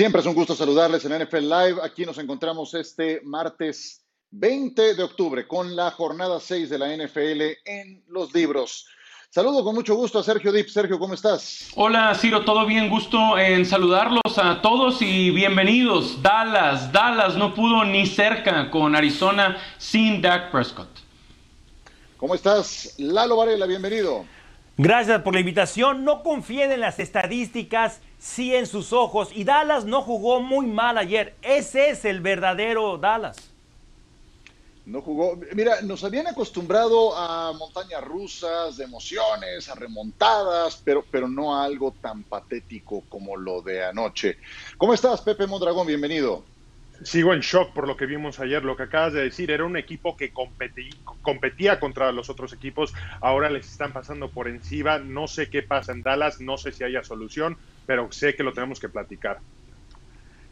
Siempre es un gusto saludarles en NFL Live. Aquí nos encontramos este martes 20 de octubre con la jornada 6 de la NFL en los libros. Saludo con mucho gusto a Sergio Dip. Sergio, ¿cómo estás? Hola, Ciro, todo bien, gusto en saludarlos a todos y bienvenidos. Dallas, Dallas no pudo ni cerca con Arizona sin Dak Prescott. ¿Cómo estás? Lalo Varela, bienvenido. Gracias por la invitación. No confíen en las estadísticas, sí en sus ojos. Y Dallas no jugó muy mal ayer. Ese es el verdadero Dallas. No jugó. Mira, nos habían acostumbrado a montañas rusas, de emociones, a remontadas, pero, pero no a algo tan patético como lo de anoche. ¿Cómo estás, Pepe Mondragón? Bienvenido. Sigo en shock por lo que vimos ayer, lo que acabas de decir, era un equipo que competía contra los otros equipos, ahora les están pasando por encima, no sé qué pasa en Dallas, no sé si haya solución, pero sé que lo tenemos que platicar.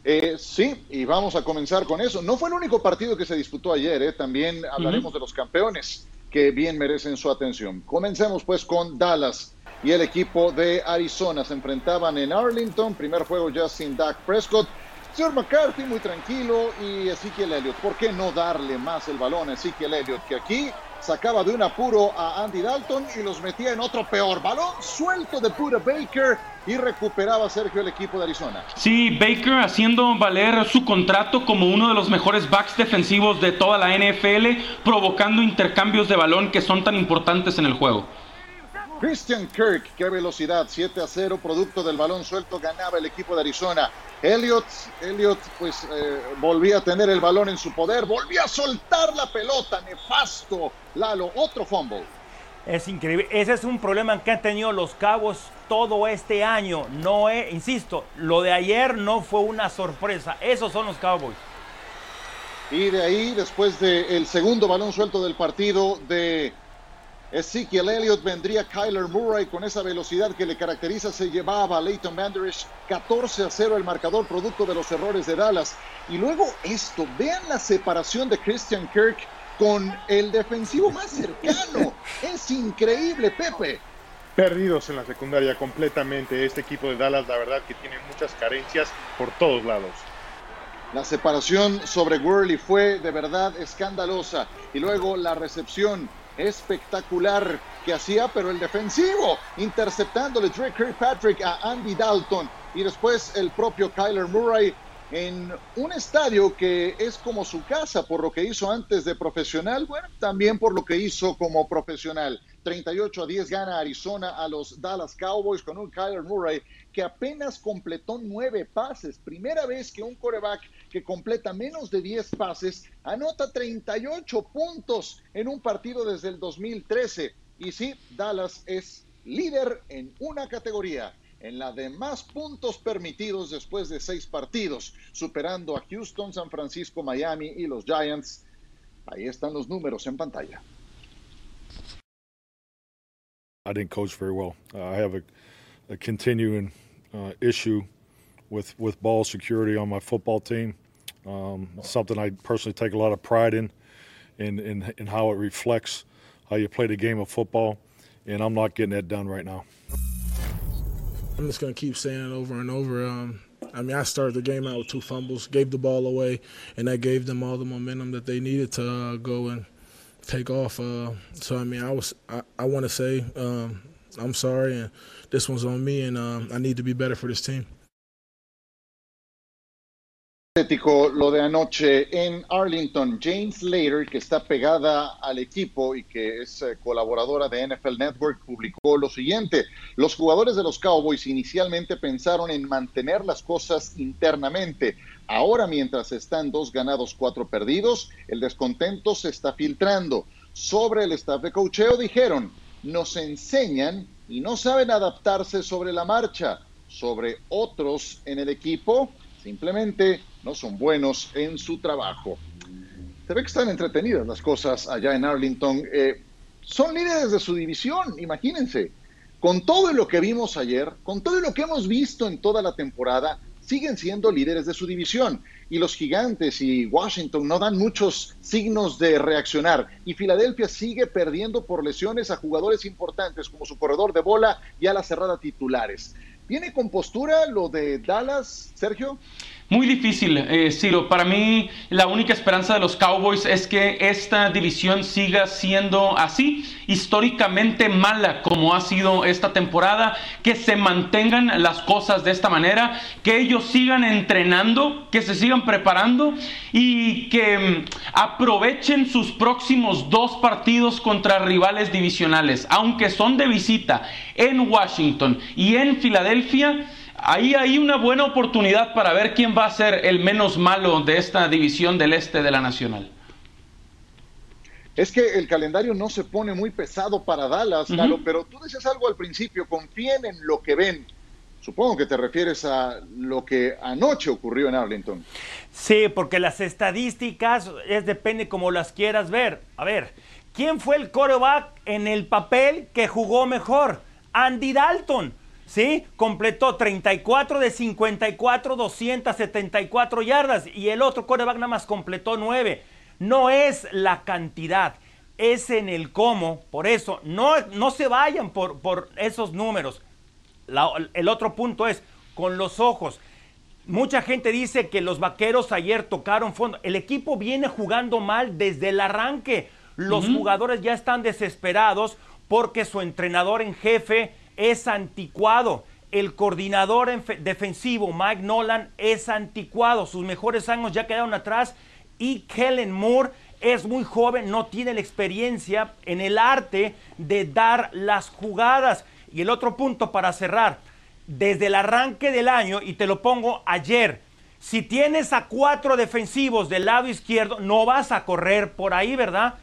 Eh, sí, y vamos a comenzar con eso. No fue el único partido que se disputó ayer, ¿eh? también hablaremos de los campeones que bien merecen su atención. Comencemos pues con Dallas y el equipo de Arizona. Se enfrentaban en Arlington, primer juego ya sin Dak Prescott. Señor McCarthy muy tranquilo y Ezekiel Elliott. ¿Por qué no darle más el balón a Ezekiel Elliott? Que aquí sacaba de un apuro a Andy Dalton y los metía en otro peor. Balón suelto de pura Baker y recuperaba Sergio el equipo de Arizona. Sí, Baker haciendo valer su contrato como uno de los mejores backs defensivos de toda la NFL, provocando intercambios de balón que son tan importantes en el juego. Christian Kirk, qué velocidad, 7 a 0, producto del balón suelto, ganaba el equipo de Arizona. Elliot, Elliot pues eh, volvía a tener el balón en su poder, volvía a soltar la pelota, nefasto. Lalo, otro fumble. Es increíble, ese es un problema que han tenido los Cabos todo este año. No, es, insisto, lo de ayer no fue una sorpresa, esos son los Cowboys. Y de ahí, después del segundo balón suelto del partido de Ezekiel Elliott vendría Kyler Murray con esa velocidad que le caracteriza, se llevaba a Leighton Manderish 14 a 0 el marcador producto de los errores de Dallas. Y luego esto, vean la separación de Christian Kirk con el defensivo más cercano. Es increíble, Pepe. Perdidos en la secundaria completamente. Este equipo de Dallas, la verdad que tiene muchas carencias por todos lados. La separación sobre Worley fue de verdad escandalosa. Y luego la recepción espectacular que hacía, pero el defensivo interceptándole Drake Kirkpatrick a Andy Dalton y después el propio Kyler Murray en un estadio que es como su casa por lo que hizo antes de profesional, bueno, también por lo que hizo como profesional. 38 a 10 gana Arizona a los Dallas Cowboys con un Kyler Murray que apenas completó nueve pases. Primera vez que un coreback que completa menos de 10 pases anota 38 puntos en un partido desde el 2013. Y sí, Dallas es líder en una categoría en la de más puntos permitidos después de seis partidos, superando a Houston, San Francisco, Miami y los Giants. Ahí están los números en pantalla. I didn't coach very well. Uh, I have a, a continuing uh, issue with with ball security on my football team. Um, something I personally take a lot of pride in, in, in, in how it reflects how you play the game of football, and I'm not getting that done right now. I'm just going to keep saying it over and over. Um, I mean, I started the game out with two fumbles, gave the ball away, and that gave them all the momentum that they needed to uh, go and take off. Uh, so, I mean, I was I, I want to say um, I'm sorry, and this one's on me, and um, I need to be better for this team. Lo de anoche en Arlington. James Slater, que está pegada al equipo y que es eh, colaboradora de NFL Network, publicó lo siguiente. Los jugadores de los Cowboys inicialmente pensaron en mantener las cosas internamente. Ahora, mientras están dos ganados, cuatro perdidos, el descontento se está filtrando. Sobre el staff de cocheo dijeron, nos enseñan y no saben adaptarse sobre la marcha. Sobre otros en el equipo, simplemente no son buenos en su trabajo. Se ve que están entretenidas las cosas allá en Arlington. Eh, son líderes de su división, imagínense. Con todo lo que vimos ayer, con todo lo que hemos visto en toda la temporada, siguen siendo líderes de su división. Y los gigantes y Washington no dan muchos signos de reaccionar. Y Filadelfia sigue perdiendo por lesiones a jugadores importantes como su corredor de bola y a la cerrada titulares. ¿Viene con postura lo de Dallas, Sergio? Muy difícil, eh, Ciro. Para mí, la única esperanza de los Cowboys es que esta división siga siendo así, históricamente mala como ha sido esta temporada, que se mantengan las cosas de esta manera, que ellos sigan entrenando, que se sigan preparando y que mm, aprovechen sus próximos dos partidos contra rivales divisionales, aunque son de visita en Washington y en Filadelfia ahí hay una buena oportunidad para ver quién va a ser el menos malo de esta división del este de la Nacional. Es que el calendario no se pone muy pesado para Dallas, pero tú decías algo al principio, confíen en lo que ven. Supongo que te refieres a lo que anoche ocurrió en Arlington. Sí, porque las estadísticas es depende como las quieras ver. A ver, ¿quién fue el quarterback en el papel que jugó mejor? Andy Dalton. ¿Sí? Completó 34 de 54, 274 yardas y el otro quarterback nada más completó 9. No es la cantidad, es en el cómo. Por eso, no, no se vayan por, por esos números. el otro punto es con los ojos. Mucha gente dice que los vaqueros ayer tocaron fondo. El equipo viene jugando mal desde el arranque. Los jugadores ya están desesperados porque su entrenador en jefe es anticuado. El coordinador defensivo, Mike Nolan, es anticuado. Sus mejores años ya quedaron atrás. Y Kellen Moore es muy joven, no tiene la experiencia en el arte de dar las jugadas. Y el otro punto para cerrar, desde el arranque del año, y te lo pongo ayer, si tienes a cuatro defensivos del lado izquierdo, no vas a correr por ahí, ¿verdad?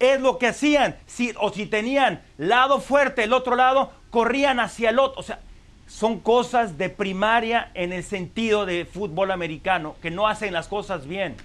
Es lo que hacían. Si, o si tenían lado fuerte el otro lado, corrían hacia el otro. O sea, son cosas de primaria en el sentido de fútbol americano, que no hacen las cosas bien.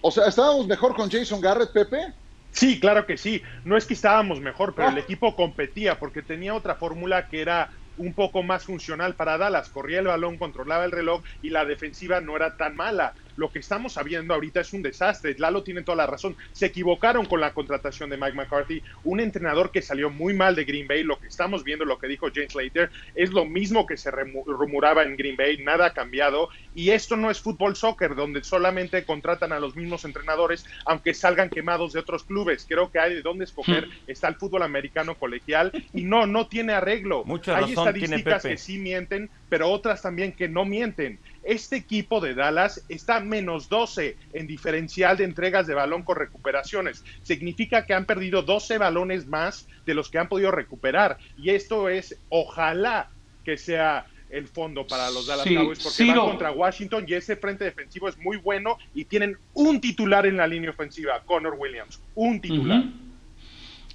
O sea, ¿estábamos mejor con Jason Garrett, Pepe? Sí, claro que sí. No es que estábamos mejor, pero ah. el equipo competía porque tenía otra fórmula que era un poco más funcional para Dallas. Corría el balón, controlaba el reloj y la defensiva no era tan mala. Lo que estamos sabiendo ahorita es un desastre. Lalo tiene toda la razón. Se equivocaron con la contratación de Mike McCarthy, un entrenador que salió muy mal de Green Bay. Lo que estamos viendo, lo que dijo James Slater, es lo mismo que se rumoraba en Green Bay. Nada ha cambiado. Y esto no es fútbol soccer, donde solamente contratan a los mismos entrenadores, aunque salgan quemados de otros clubes. Creo que hay de dónde escoger. Está el fútbol americano colegial y no, no tiene arreglo. hay estadísticas que sí mienten, pero otras también que no mienten. Este equipo de Dallas está menos 12 en diferencial de entregas de balón con recuperaciones. Significa que han perdido 12 balones más de los que han podido recuperar. Y esto es, ojalá que sea el fondo para los Dallas Cowboys porque van contra Washington y ese frente defensivo es muy bueno y tienen un titular en la línea ofensiva, Connor Williams, un titular.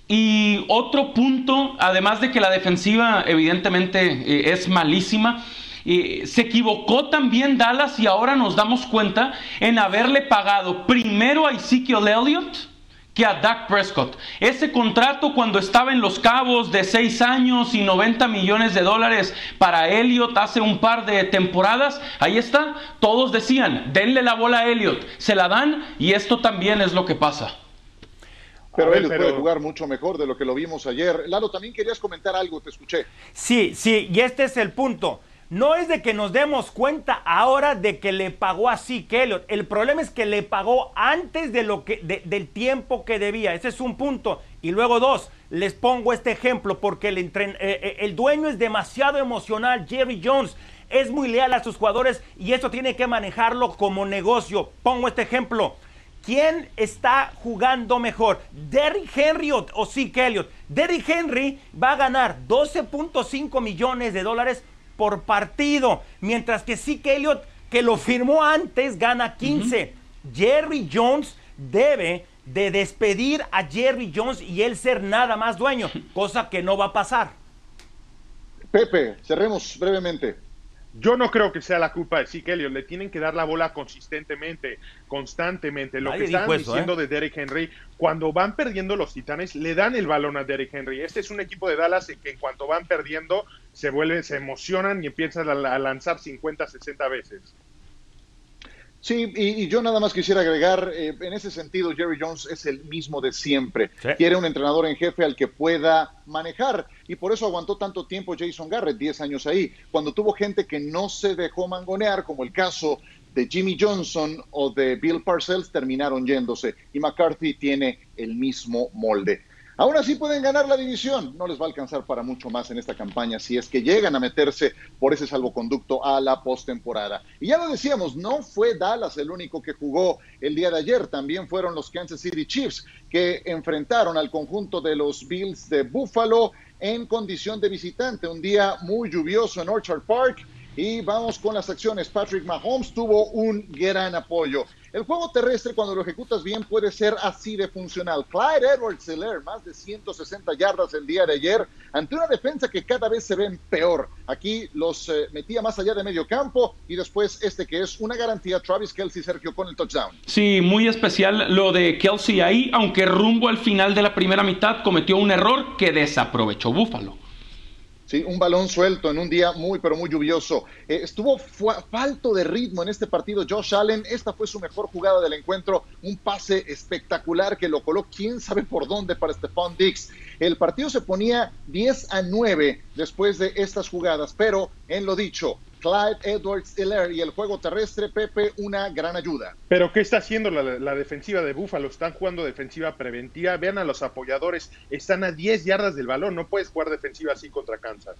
Y otro punto, además de que la defensiva evidentemente eh, es malísima, se equivocó también Dallas y ahora nos damos cuenta en haberle pagado primero a Ezekiel Elliott que a Dak Prescott. Ese contrato cuando estaba en Los Cabos de 6 años y 90 millones de dólares para Elliott hace un par de temporadas, ahí está, todos decían, denle la bola a Elliott, se la dan y esto también es lo que pasa. Pero él puede jugar mucho mejor de lo que lo vimos ayer. Lalo, también querías comentar algo, te escuché. Sí, sí, y este es el punto. No es de que nos demos cuenta ahora de que le pagó así Elliot. El problema es que le pagó antes de lo que, del tiempo que debía. Ese es un punto. Y luego dos, les pongo este ejemplo porque el, eh, eh, el dueño es demasiado emocional. Jerry Jones es muy leal a sus jugadores y eso tiene que manejarlo como negocio. Pongo este ejemplo. ¿Quién está jugando mejor? ¿Derrick Henry o, o Zeke Elliott? Derrick Henry va a ganar 12.5 millones de dólares por partido, mientras que sí que Elliott, que lo firmó antes, gana 15. Jerry Jones debe de despedir a Jerry Jones y él ser nada más dueño, cosa que no va a pasar. Pepe, cerremos brevemente. Yo no creo que sea la culpa de Zeke Elliott. Le tienen que dar la bola consistentemente, constantemente. Lo que estaban diciendo ¿eh? de Derek Henry, cuando van perdiendo los Titanes, le dan el balón a Derek Henry. Este es un equipo de Dallas que en cuanto van perdiendo, se vuelven, se emocionan y empiezan a, lanzar 50, 60 veces. Sí, y, yo nada más quisiera agregar, eh, en ese sentido, Jerry Jones es el mismo de siempre. Quiere un entrenador en jefe al que pueda manejar. y por eso aguantó tanto tiempo Jason Garrett, 10 años ahí, cuando tuvo gente que no se dejó mangonear, como el caso de Jimmy Johnson o de Bill Parcells, terminaron yéndose y McCarthy tiene el mismo molde. Aún así pueden ganar la división, no les va a alcanzar para mucho más en esta campaña si es que llegan a meterse por ese salvoconducto a la postemporada. Y ya lo decíamos, no fue Dallas el único que jugó el día de ayer, también fueron los Kansas City Chiefs que enfrentaron al conjunto de los Bills de Buffalo en condición de visitante, un día muy lluvioso en Orchard Park. Y vamos con las acciones. Patrick Mahomes tuvo un gran apoyo. El juego terrestre, cuando lo ejecutas bien, puede ser así de funcional. Clyde Edwards Seller, más de 160 yardas el día de ayer, ante una defensa que cada vez se ven peor. Aquí los eh, metía más allá de medio campo y después este que es una garantía, Travis Kelsey, Sergio, con el touchdown. Sí, muy especial lo de Kelsey ahí, aunque rumbo al final de la primera mitad cometió un error que desaprovechó Buffalo. Sí, un balón suelto en un día muy, pero muy lluvioso. Eh, estuvo falto de ritmo en este partido Josh Allen. Esta fue su mejor jugada del encuentro. Un pase espectacular que lo coló quién sabe por dónde para Stephon Dix. El partido se ponía 10 a 9 después de estas jugadas, pero en lo dicho, Clyde Edwards Hiller y el juego terrestre, Pepe, una gran ayuda. Pero ¿qué está haciendo la, defensiva de Búfalo? Están jugando defensiva preventiva. Vean a los apoyadores, están a 10 yardas del balón. No puedes jugar defensiva así contra Kansas.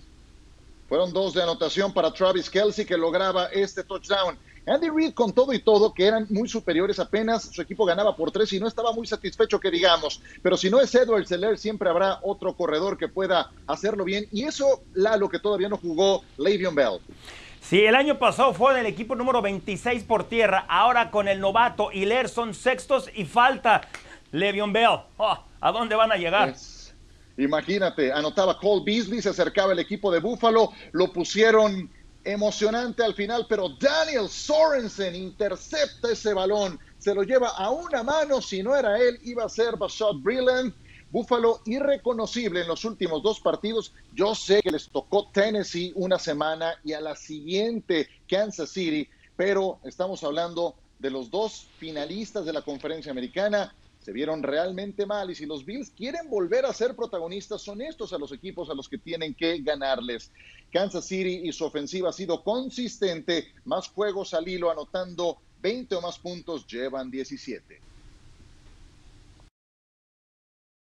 Fueron dos de anotación para Travis Kelsey que lograba este touchdown. Andy Reid con todo y todo, que eran muy superiores apenas, su equipo ganaba por tres y no estaba muy satisfecho que digamos. Pero si no es Edward Seller, siempre habrá otro corredor que pueda hacerlo bien. Y eso, lo que todavía no jugó Le'Veon Bell. Sí, el año pasado fue en el equipo número 26 por tierra. Ahora con el novato Hiler son sextos y falta Le'Veon Bell. Oh, ¿A dónde van a llegar? Pues, imagínate, anotaba Cole Beasley, se acercaba el equipo de Buffalo, lo pusieron emocionante al final, pero Daniel Sorensen intercepta ese balón, se lo lleva a una mano, si no era él, iba a ser Bashad Brilland Buffalo irreconocible en los últimos dos partidos. Yo sé que les tocó Tennessee una semana y a la siguiente Kansas City, pero estamos hablando de los dos finalistas de la conferencia americana. Se vieron realmente mal y si los Bills quieren volver a ser protagonistas, son estos a los equipos a los que tienen que ganarles. Kansas City y su ofensiva ha sido consistente, más juegos al hilo, anotando 20 o más puntos, llevan 17.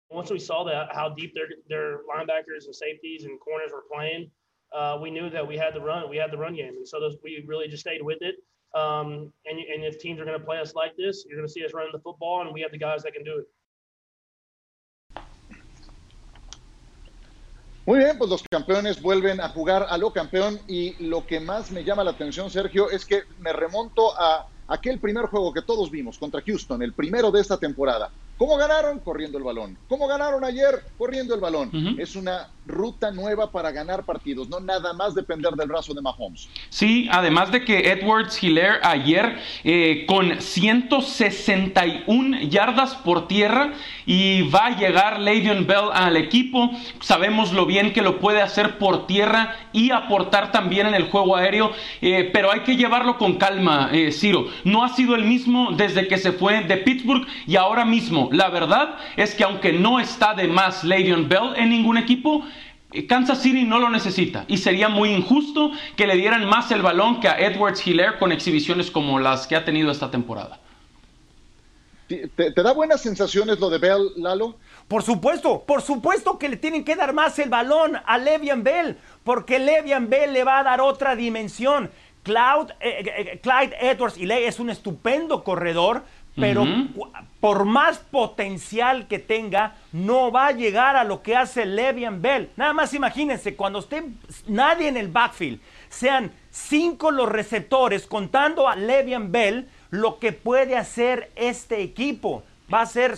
Once we saw that how deep their their linebackers and safeties and corners were playing, uh, we knew that we had the run. We had the run game, and so those, we really just stayed with it. Um, and and if teams are going to play us like this, you're going to see us running the football, and we have the guys that can do it. Muy bien, pues los campeones vuelven a jugar a lo campeón y lo que más me llama la atención, Sergio, es que me remonto a aquel primer juego que todos vimos contra Houston, el primero de esta temporada. ¿Cómo ganaron? Corriendo el balón. ¿Cómo ganaron ayer? Corriendo el balón. Es una ruta nueva para ganar partidos, no nada más depender del brazo de Mahomes. Sí, además de que Edwards Hiller ayer eh, con 161 yardas por tierra y va a llegar Le'Veon Bell al equipo. Sabemos lo bien que lo puede hacer por tierra y aportar también en el juego aéreo, eh, pero hay que llevarlo con calma, eh, Ciro. No ha sido el mismo desde que se fue de Pittsburgh y ahora mismo la verdad es que aunque no está de más Le'Veon Bell en ningún equipo, eh, Kansas City no lo necesita y sería muy injusto que le dieran más el balón que a Edwards Hiller con exhibiciones como las que ha tenido esta temporada. ¿Te, da buenas sensaciones lo de Bell, Lalo? Por supuesto, por supuesto que le tienen que dar más el balón a Le'Veon Bell, porque Le'Veon Bell le va a dar otra dimensión. Cloud, eh, eh, Clyde Edwards Hiller es un estupendo corredor, pero por más potencial que tenga, no va a llegar a lo que hace Le'Veon Bell. Nada más imagínense, cuando esté nadie en el backfield, sean cinco los receptores, contando a Le'Veon Bell, lo que puede hacer este equipo. Va a ser,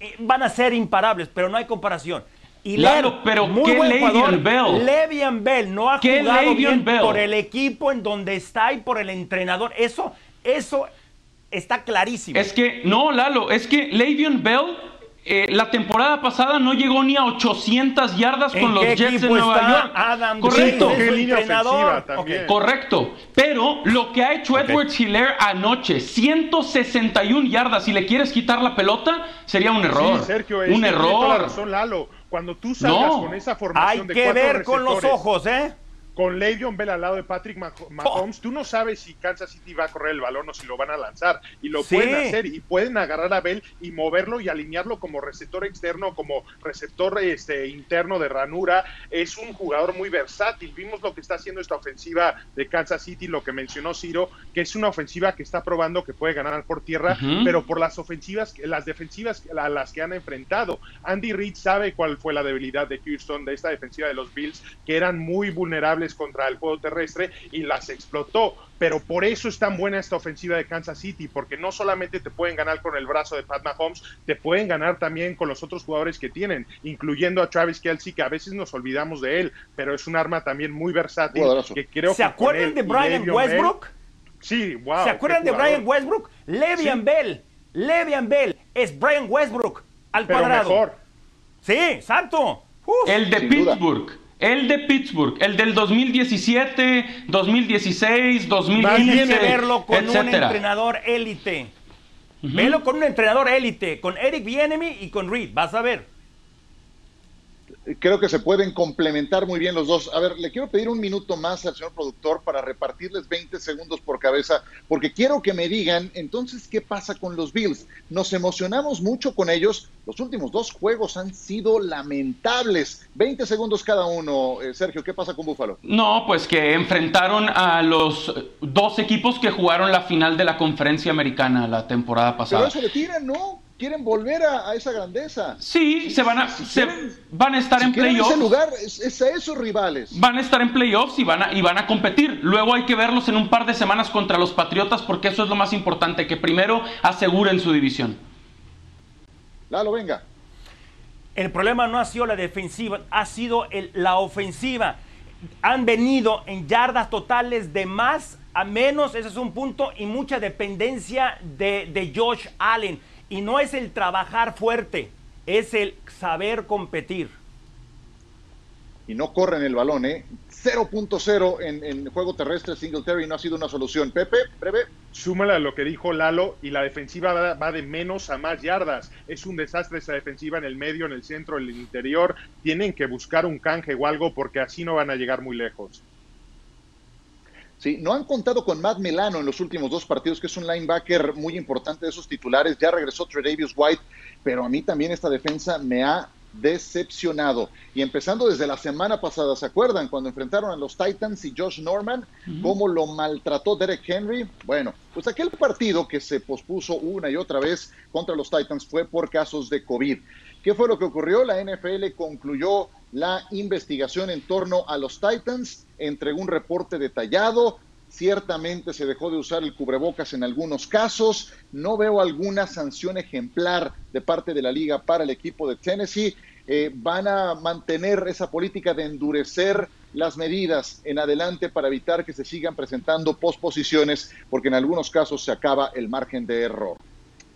eh, van a ser imparables, pero no hay comparación. Y claro, pero ¿qué Le'Veon Bell? Le'Veon Bell no ha jugado bien por el equipo en donde está y por el entrenador. Eso, eso está clarísimo. Es que, no, Lalo, es que Le'Veon Bell eh, la temporada pasada no llegó ni a 800 yardas con los Jets de Nueva York. Adam Correcto. Okay. Correcto. Pero lo que ha hecho Edwards Hiller anoche, 161 yardas, si le quieres quitar la pelota, sería un error. Sí, Sergio, un error. razón, Lalo Cuando tú salgas con esa formación Hay de que ver con los ojos, ¿eh? Con Le'Veon Bell al lado de Patrick Mah- Mahomes, tú no sabes si Kansas City va a correr el balón o si lo van a lanzar. Y lo Sí. pueden hacer y pueden agarrar a Bell y moverlo y alinearlo como receptor externo, como receptor este, interno de ranura. Es un jugador muy versátil. Vimos lo que está haciendo esta ofensiva de Kansas City, lo que mencionó Ciro, que es una ofensiva que está probando que puede ganar por tierra, pero por las ofensivas, las defensivas a las que han enfrentado. Andy Reid sabe cuál fue la debilidad de Houston, de esta defensiva de los Bills, que eran muy vulnerables contra el juego terrestre y las explotó. Pero por eso es tan buena esta ofensiva de Kansas City, porque no solamente te pueden ganar con el brazo de Pat Mahomes, te pueden ganar también con los otros jugadores que tienen, incluyendo a Travis Kelsey, que a veces nos olvidamos de él, pero es un arma también muy versátil. Que creo ¿Se que acuerdan de Brian Bell- Westbrook? Sí, wow. ¿Se acuerdan de. Brian Westbrook? Le'Veon Sí. Bell. Le'Veon Bell es Brian Westbrook al Pero cuadrado. mejor. Sí, exacto. Uf. El de duda. El de Pittsburgh. El del 2017, 2016, 2015, Tiene que verlo con un etcétera. entrenador élite. Ujú. Velo con un entrenador élite, con Eric Bienemy y con Reed. Vas a ver. Creo que se pueden complementar muy bien los dos. A ver, le quiero pedir un minuto más al señor productor para repartirles 20 segundos por cabeza, porque quiero que me digan, entonces, ¿qué pasa con los Bills? Nos emocionamos mucho con ellos. Los últimos dos juegos han sido lamentables. 20 segundos cada uno. Eh, Sergio, ¿qué pasa con Búfalo? No, pues que enfrentaron a los dos equipos que jugaron la final de la conferencia americana la temporada Pero pasada. eso le tiran, ¿no? Quieren volver a, a esa grandeza. Sí, se van a, si se- quieren- van a estar Si en quieren ese playoffs. lugar, es, es a esos rivales. Van a estar en playoffs y van a, y van a competir. Luego hay que verlos en un par de semanas contra los Patriotas porque eso es lo más importante, que primero aseguren su división. Lalo, venga. El problema no ha sido la defensiva, ha sido el- la ofensiva. Han venido en yardas totales de más a menos, ese es un punto, y mucha dependencia de, de Josh Allen. Y no es el trabajar fuerte, es el saber competir. y no corren el balón, ¿eh? 0.0 en, en juego terrestre, Singletary no ha sido una solución. Pepe, breve. Súmale a lo que dijo Lalo y la defensiva va, va de menos a más yardas. Es un desastre esa defensiva en el medio, en el centro, en el interior. Tienen que buscar un canje o algo porque así no van a llegar muy lejos. Sí, no han contado con Matt Milano en los últimos dos partidos, que es un linebacker muy importante de esos titulares. Ya regresó Tredavious White, pero a mí también esta defensa me ha decepcionado. Y empezando desde la semana pasada, ¿se acuerdan? Cuando enfrentaron a los Titans y Josh Norman, cómo lo maltrató Derek Henry. Bueno, pues aquel partido que se pospuso una y otra vez contra los Titans fue por casos de COVID. ¿Qué fue lo que ocurrió? La NFL concluyó la investigación en torno a los Titans, entregó un reporte detallado, ciertamente se dejó de usar el cubrebocas en algunos casos, no veo alguna sanción ejemplar de parte de la liga para el equipo de Tennessee, Eh, van a mantener esa política de endurecer las medidas en adelante para evitar que se sigan presentando posposiciones, porque en algunos casos se acaba el margen de error.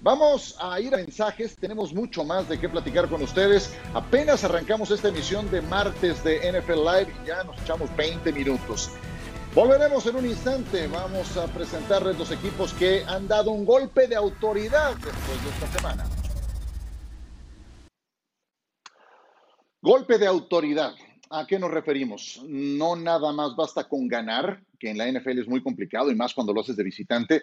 Vamos a ir a mensajes, tenemos mucho más de qué platicar con ustedes. Apenas arrancamos esta emisión de martes de NFL Live y ya nos echamos 20 minutos. Volveremos en un instante, vamos a presentarles los equipos que han dado un golpe de autoridad después de esta semana. Golpe de autoridad. ¿A qué nos referimos? No nada más basta con ganar, que en la NFL es muy complicado y más cuando lo haces de visitante.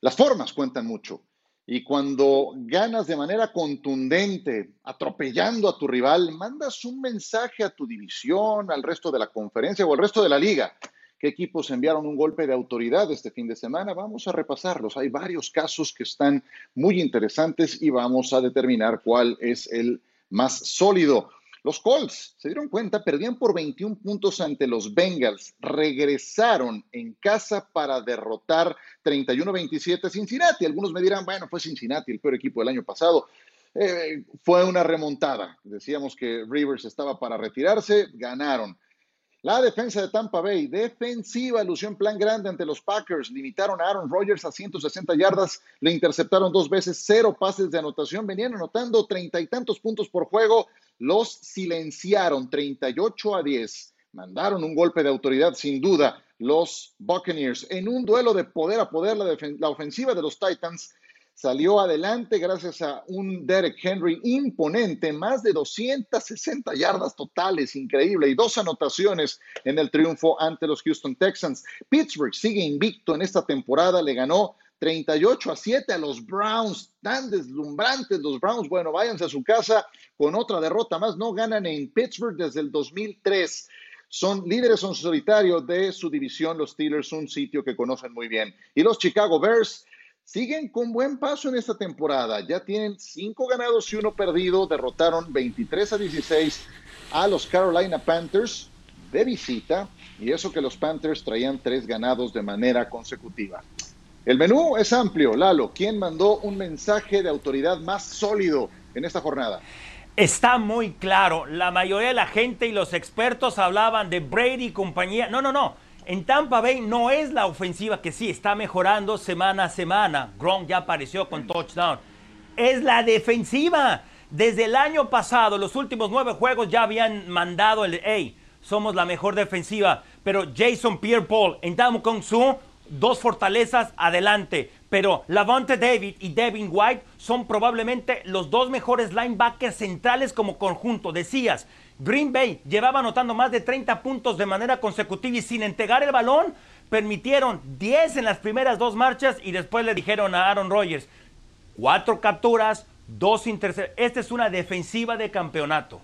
Las formas cuentan mucho. Y cuando ganas de manera contundente, atropellando a tu rival, mandas un mensaje a tu división, al resto de la conferencia o al resto de la liga. ¿Qué equipos enviaron un golpe de autoridad este fin de semana? Vamos a repasarlos. Hay varios casos que están muy interesantes y vamos a determinar cuál es el más sólido. Los Colts se dieron cuenta, perdían por 21 puntos ante los Bengals, regresaron en casa para derrotar 31-27 a Cincinnati. Algunos me dirán, bueno, fue Cincinnati el peor equipo del año pasado. Eh, fue una remontada. Decíamos que Rivers estaba para retirarse, ganaron. La defensa de Tampa Bay, defensiva, lució en plan grande ante los Packers, limitaron a Aaron Rodgers a 160 yardas, le interceptaron dos veces, cero pases de anotación, venían anotando treinta y tantos puntos por juego, los silenciaron 38 a 10, mandaron un golpe de autoridad sin duda los Buccaneers. En un duelo de poder a poder, la, la ofensiva de los Titans salió adelante gracias a un Derek Henry imponente, más de 260 yardas totales, increíble, y dos anotaciones en el triunfo ante los Houston Texans. Pittsburgh sigue invicto en esta temporada, le ganó 38 a 7 a los Browns, tan deslumbrantes los Browns. Bueno, váyanse a su casa con otra derrota más, no ganan en Pittsburgh desde el 2003. Son líderes en solitario de su división, los Steelers, un sitio que conocen muy bien. Y los Chicago Bears siguen con buen paso en esta temporada. Ya tienen cinco ganados y uno perdido. Derrotaron 23 a 16 a los Carolina Panthers de visita. Y eso que los Panthers traían tres ganados de manera consecutiva. El menú es amplio. Lalo, ¿quién mandó un mensaje de autoridad más sólido en esta jornada? Está muy claro. La mayoría de la gente y los expertos hablaban de Brady y compañía. No, no, no en Tampa Bay no es la ofensiva que sí está mejorando semana a semana. Gronk ya apareció con touchdown. Es la defensiva. Desde el año pasado, los últimos nueve juegos ya habían mandado el hey, somos la mejor defensiva. Pero Jason Pierre-Paul en Kong Su, dos fortalezas adelante. Pero Lavonte David y Devin White son probablemente los dos mejores linebackers centrales como conjunto. Decías, Green Bay llevaba anotando más de 30 puntos de manera consecutiva y sin entregar el balón, permitieron 10 en las primeras dos marchas y después le dijeron a Aaron Rodgers, cuatro capturas, dos intercepciones. Esta es una defensiva de campeonato.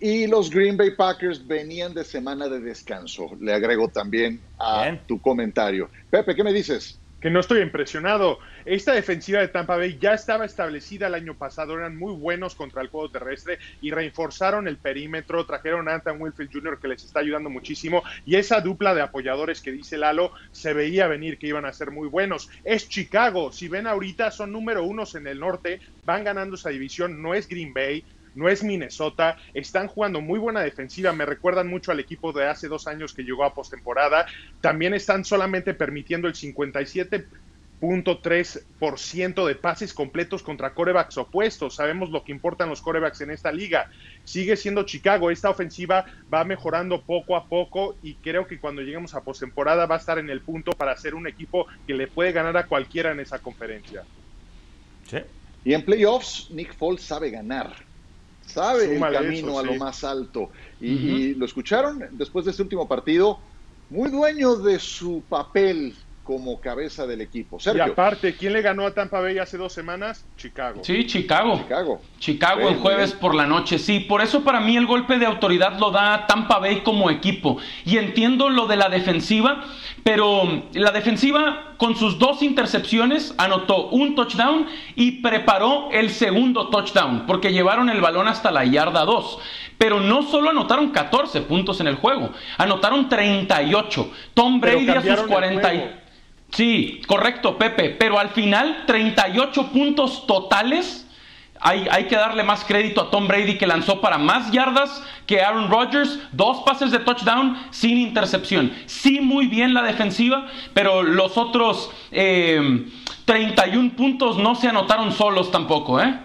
Y los Green Bay Packers venían de semana de descanso. Le agrego también a tu comentario. Pepe, ¿qué me dices? que no estoy impresionado. Esta defensiva de Tampa Bay ya estaba establecida el año pasado, eran muy buenos contra el juego terrestre y reforzaron el perímetro, trajeron a Anthony Wilfield Jr. que les está ayudando muchísimo y esa dupla de apoyadores que dice Lalo se veía venir que iban a ser muy buenos. Es Chicago, si ven ahorita son número unos en el norte, van ganando esa división, no es Green Bay, no es Minnesota, están jugando muy buena defensiva, me recuerdan mucho al equipo de hace dos años que llegó a postemporada, también están solamente permitiendo el 57.3% de pases completos contra corebacks opuestos. Sabemos lo que importan los corebacks en esta liga. Sigue siendo Chicago. Esta ofensiva va mejorando poco a poco y creo que cuando lleguemos a postemporada va a estar en el punto para ser un equipo que le puede ganar a cualquiera en esa conferencia. Sí. Y en playoffs, Nick Foles sabe ganar sabe el camino a lo más alto. Y, lo escucharon después de este último partido, muy dueño de su papel como cabeza del equipo. Y aparte, ¿quién le ganó a Tampa Bay hace dos semanas? Chicago. Sí, Chicago. Chicago. Chicago el jueves por la noche, sí. Por eso para mí el golpe de autoridad lo da Tampa Bay como equipo. Y entiendo lo de la defensiva, pero la defensiva con sus dos intercepciones anotó un touchdown y preparó el segundo touchdown, porque llevaron el balón hasta la yarda 2. Pero no solo anotaron 14 puntos en el juego, anotaron 38. Tom Brady a sus 40. Sí, correcto, Pepe. Pero al final, 38 puntos totales. Hay, hay, que darle más crédito a Tom Brady que lanzó para más yardas que Aaron Rodgers, dos pases de touchdown sin intercepción. Sí, muy bien la defensiva, pero los otros 31 eh, puntos no se anotaron solos tampoco, ¿eh?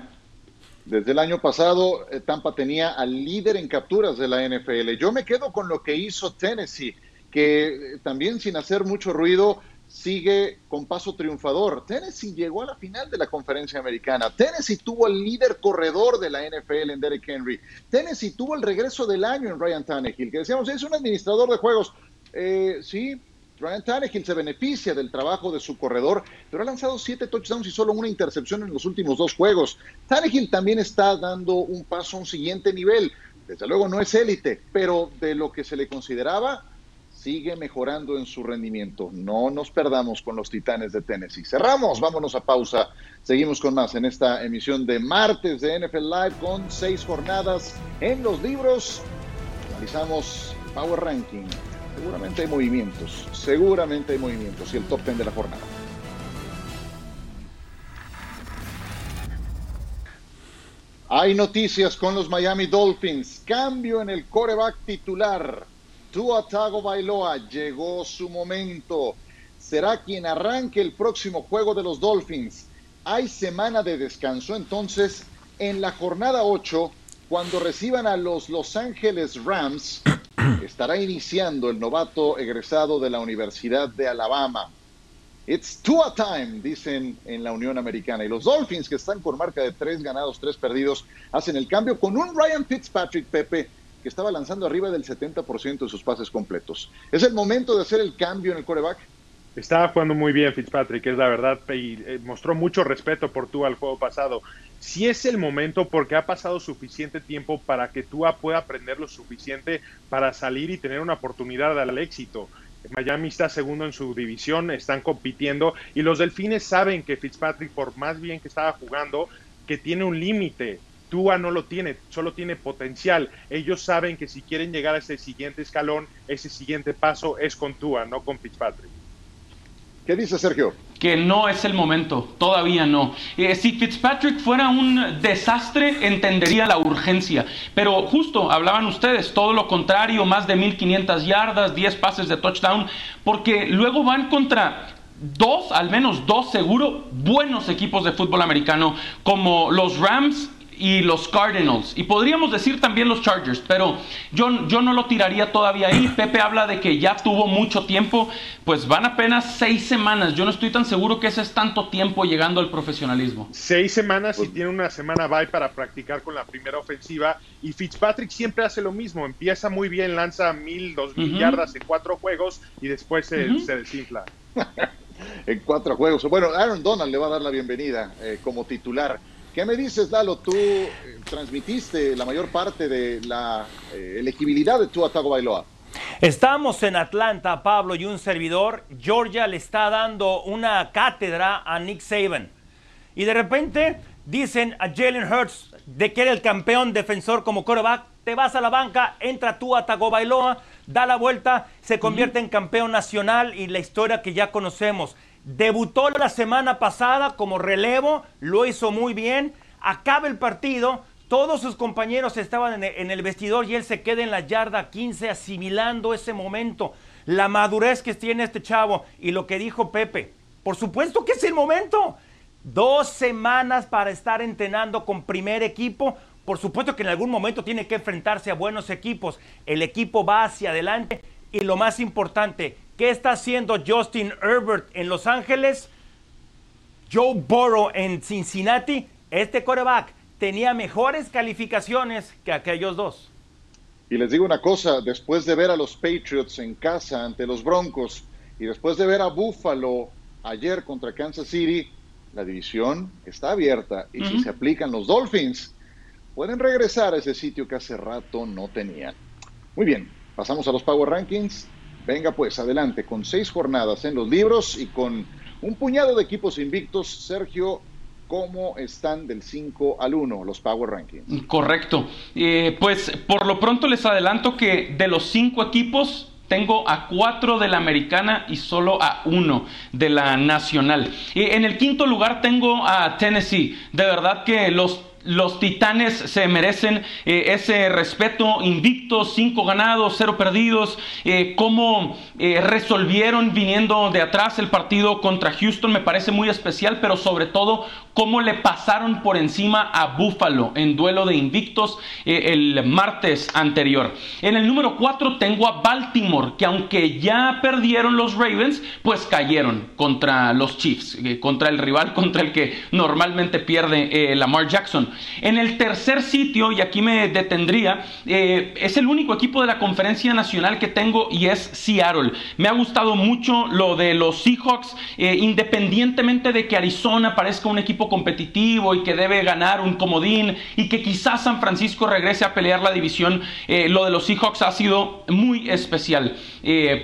Desde el año pasado, eh, Tampa tenía al líder en capturas de la NFL. Yo me quedo con lo que hizo Tennessee, que también sin hacer mucho ruido sigue con paso triunfador. Tennessee llegó a la final de la conferencia americana. Tennessee tuvo el líder corredor de la NFL en Derek Henry. Tennessee tuvo el regreso del año en Ryan Tannehill, que decíamos, es un administrador de juegos. Eh, sí, Ryan Tannehill se beneficia del trabajo de su corredor, pero ha lanzado siete touchdowns y solo una intercepción en los últimos dos juegos. Tannehill también está dando un paso a un siguiente nivel. Desde luego no es élite, pero de lo que se le consideraba, sigue mejorando en su rendimiento. No nos perdamos con los Titanes de Tennessee. Cerramos, vámonos a pausa. Seguimos con más en esta emisión de martes de NFL Live con seis jornadas en los libros. Analizamos Power Ranking. Seguramente hay movimientos, seguramente hay movimientos y el top ten de la jornada. Hay noticias con los Miami Dolphins. Cambio en el coreback titular. Tua Tago Bailoa, llegó su momento. Será quien arranque el próximo juego de los Dolphins. Hay semana de descanso, entonces en la jornada 8, cuando reciban a los Los Ángeles Rams, estará iniciando el novato egresado de la Universidad de Alabama. It's Tua time, dicen en la Unión Americana. Y los Dolphins, que están con marca de tres ganados, tres perdidos, hacen el cambio con un Ryan Fitzpatrick Pepe que estaba lanzando arriba del 70% de sus pases completos. ¿Es el momento de hacer el cambio en el coreback? Estaba jugando muy bien Fitzpatrick, es la verdad, y eh, mostró mucho respeto por Tua al juego pasado. Si es el momento porque ha pasado suficiente tiempo para que Tua pueda aprender lo suficiente para salir y tener una oportunidad al éxito. Miami está segundo en su división, están compitiendo y los Delfines saben que Fitzpatrick, por más bien que estaba jugando, que tiene un límite. Tua no lo tiene, solo tiene potencial. Ellos saben que si quieren llegar a ese siguiente escalón, ese siguiente paso es con Tua, no con Fitzpatrick. ¿Qué dice Sergio? Que no es el momento, todavía no. Eh, si Fitzpatrick fuera un desastre, entendería la urgencia. Pero justo, hablaban ustedes, todo lo contrario, más de 1500 yardas, 10 pases de touchdown, porque luego van contra dos, al menos dos seguro, buenos equipos de fútbol americano, como los Rams y los Cardinals. Y podríamos decir también los Chargers, pero yo, yo no lo tiraría todavía ahí. Pepe habla de que ya tuvo mucho tiempo, pues van apenas seis semanas. Yo no estoy tan seguro que ese es tanto tiempo llegando al profesionalismo. Seis semanas y tiene una semana bye para practicar con la primera ofensiva. Y Fitzpatrick siempre hace lo mismo. Empieza muy bien, lanza mil, dos mil yardas en cuatro juegos y después se, desinfla. en cuatro juegos. Bueno, Aaron Donald le va a dar la bienvenida eh, como titular. ¿Qué me dices, Lalo? Tú eh, transmitiste la mayor parte de la eh, elegibilidad de tu Atago Bailoa. Estamos en Atlanta, Pablo, y un servidor. Georgia le está dando una cátedra a Nick Saban. Y de repente dicen a Jalen Hurts de que era el campeón defensor como quarterback. Te vas a la banca, entra tú a Bailoa, da la vuelta, se convierte en campeón nacional y la historia que ya conocemos. Debutó la semana pasada como relevo, lo hizo muy bien. Acaba el partido, todos sus compañeros estaban en el vestidor y él se queda en la yarda 15 asimilando ese momento. La madurez que tiene este chavo y lo que dijo Pepe. Por supuesto que es el momento. Dos semanas para estar entrenando con primer equipo. Por supuesto que en algún momento tiene que enfrentarse a buenos equipos. El equipo va hacia adelante y lo más importante, ¿Qué está haciendo Justin Herbert en Los Ángeles? Joe Burrow en Cincinnati. Este coreback tenía mejores calificaciones que aquellos dos. Y les digo una cosa, después de ver a los Patriots en casa ante los Broncos y después de ver a Buffalo ayer contra Kansas City, la división está abierta y si se aplican los Dolphins, pueden regresar a ese sitio que hace rato no tenían. Muy bien, pasamos a los Power Rankings. Venga pues, adelante, con seis jornadas en los libros y con un puñado de equipos invictos, Sergio, ¿cómo están del 5 al 1 los Power Rankings? Correcto. Eh, pues por lo pronto les adelanto que de los cinco equipos tengo a cuatro de la americana y solo a uno de la nacional. En el quinto lugar tengo a Tennessee. De verdad que los los Titanes se merecen eh, ese respeto invicto, cinco ganados, cero perdidos, eh, cómo eh, resolvieron viniendo de atrás el partido contra Houston me parece muy especial, pero sobre todo cómo le pasaron por encima a Buffalo en duelo de invictos el martes anterior. En el número 4 tengo a Baltimore, que aunque ya perdieron los Ravens, pues cayeron contra los Chiefs, contra el rival contra el que normalmente pierde Lamar Jackson. En el tercer sitio, y aquí me detendría, eh, es el único equipo de la conferencia nacional que tengo y es Seattle. Me ha gustado mucho lo de los Seahawks, eh, independientemente de que Arizona parezca un equipo competitivo y que debe ganar un comodín y que quizás San Francisco regrese a pelear la división, eh, lo de los Seahawks ha sido muy especial